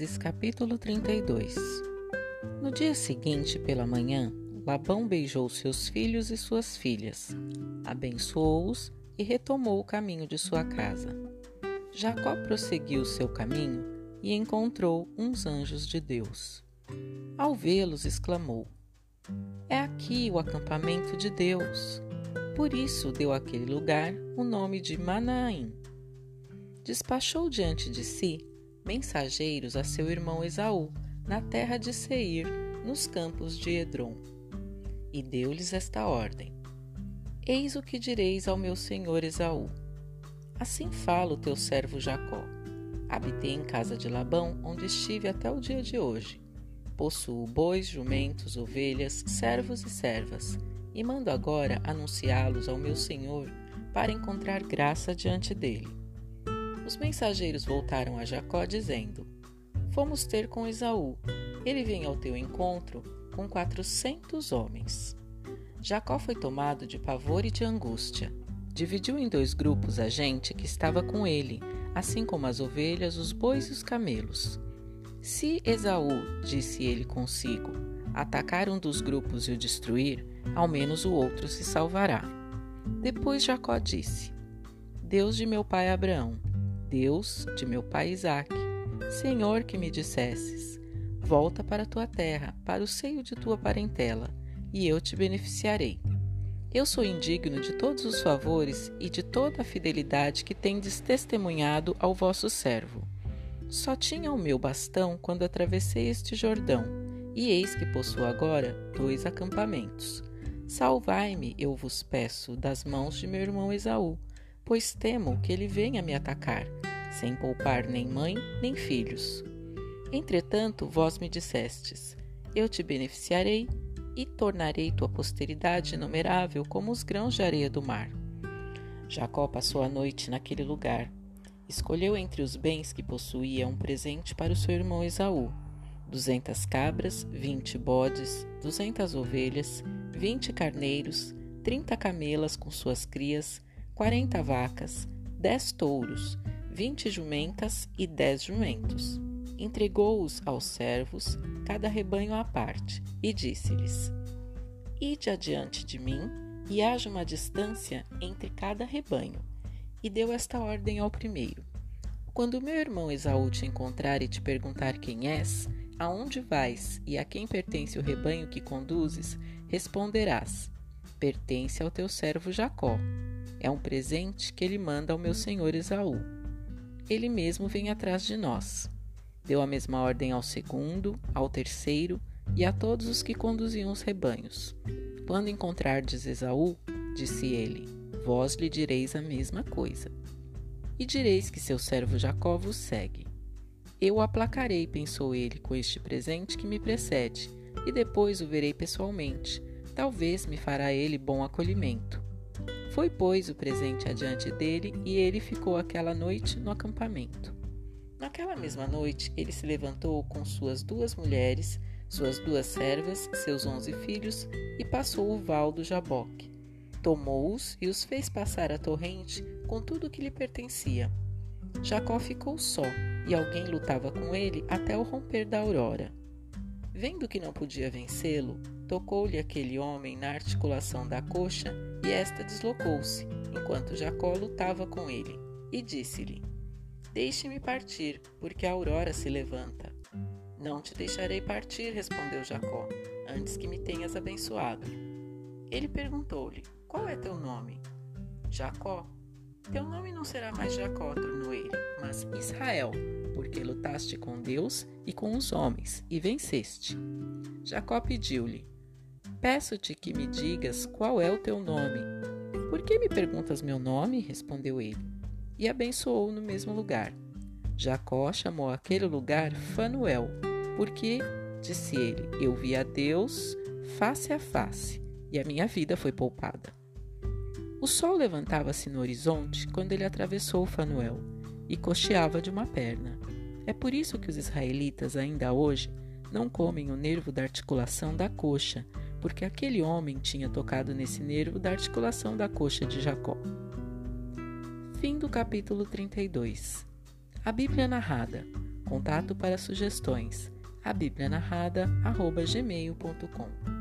Gênesis capítulo 32 No dia seguinte, pela manhã, Labão beijou seus filhos e suas filhas, abençoou-os e retomou o caminho de sua casa. Jacó prosseguiu seu caminho e encontrou uns anjos de Deus. Ao vê-los, exclamou: É aqui o acampamento de Deus. Por isso deu àquele lugar o nome de Manaim. Despachou diante de si mensageiros a seu irmão Esaú, na terra de Seir, nos campos de Edrom. E deu-lhes esta ordem: Eis o que direis ao meu senhor Esaú. Assim fala o teu servo Jacó. Habitei em casa de Labão, onde estive até o dia de hoje. Possuo bois, jumentos, ovelhas, servos e servas, e mando agora anunciá-los ao meu senhor para encontrar graça diante dele. Os mensageiros voltaram a Jacó, dizendo: Fomos ter com Esaú. Ele vem ao teu encontro com quatrocentos homens. Jacó foi tomado de pavor e de angústia. Dividiu em dois grupos a gente que estava com ele, assim como as ovelhas, os bois e os camelos. Se Esaú, disse ele consigo, atacar um dos grupos e o destruir, ao menos o outro se salvará. Depois Jacó disse: Deus de meu pai Abraão, Deus de meu pai Isaque, Senhor que me dissesses: Volta para a tua terra, para o seio de tua parentela, e eu te beneficiarei. Eu sou indigno de todos os favores e de toda a fidelidade que tendes testemunhado ao vosso servo. Só tinha o meu bastão quando atravessei este Jordão, e eis que possuo agora dois acampamentos. Salvai-me, eu vos peço, das mãos de meu irmão Esaú, pois temo que ele venha me atacar, sem poupar nem mãe nem filhos. Entretanto, vós me dissestes: Eu te beneficiarei e tornarei tua posteridade inumerável como os grãos de areia do mar. Jacó passou a noite naquele lugar. Escolheu entre os bens que possuía um presente para o seu irmão Esaú: duzentas cabras, vinte bodes, duzentas ovelhas, vinte carneiros, trinta camelas com suas crias, quarenta vacas, dez touros, vinte jumentas e dez jumentos. Entregou-os aos servos, cada rebanho à parte, e disse-lhes: Ide adiante de mim, e haja uma distância entre cada rebanho. E deu esta ordem ao primeiro: Quando meu irmão Esaú te encontrar e te perguntar quem és, aonde vais e a quem pertence o rebanho que conduzes, responderás: Pertence ao teu servo Jacó é um presente que ele manda ao meu senhor Esaú. Ele mesmo vem atrás de nós. Deu a mesma ordem ao segundo, ao terceiro e a todos os que conduziam os rebanhos. Quando encontrardes Esaú, disse ele, vós lhe direis a mesma coisa. E direis que seu servo Jacó vos segue. Eu o aplacarei, pensou ele, com este presente que me precede, e depois o verei pessoalmente. Talvez me fará ele bom acolhimento. Foi, pois, o presente adiante dele e ele ficou aquela noite no acampamento. Naquela mesma noite, ele se levantou com suas duas mulheres, suas duas servas, seus onze filhos e passou o val do Jaboque. Tomou-os e os fez passar a torrente com tudo o que lhe pertencia. Jacó ficou só e alguém lutava com ele até o romper da aurora. Vendo que não podia vencê-lo, tocou-lhe aquele homem na articulação da coxa e esta deslocou-se, enquanto Jacó lutava com ele, e disse-lhe: Deixe-me partir, porque a aurora se levanta. Não te deixarei partir, respondeu Jacó, antes que me tenhas abençoado. Ele perguntou-lhe: Qual é teu nome? Jacó. Teu nome não será mais Jacó, tornou ele, mas Israel, porque lutaste com Deus e com os homens e venceste. Jacó pediu-lhe: Peço-te que me digas qual é o teu nome. Por que me perguntas meu nome? respondeu ele, e abençoou no mesmo lugar. Jacó chamou aquele lugar Fanuel, porque, disse ele, eu vi a Deus face a face, e a minha vida foi poupada. O sol levantava-se no horizonte quando ele atravessou Fanuel e cocheava de uma perna. É por isso que os israelitas ainda hoje não comem o nervo da articulação da coxa, porque aquele homem tinha tocado nesse nervo da articulação da coxa de Jacó. Fim do capítulo 32. A Bíblia narrada, Contato para sugestões: a Bíblia narrada@gmail.com.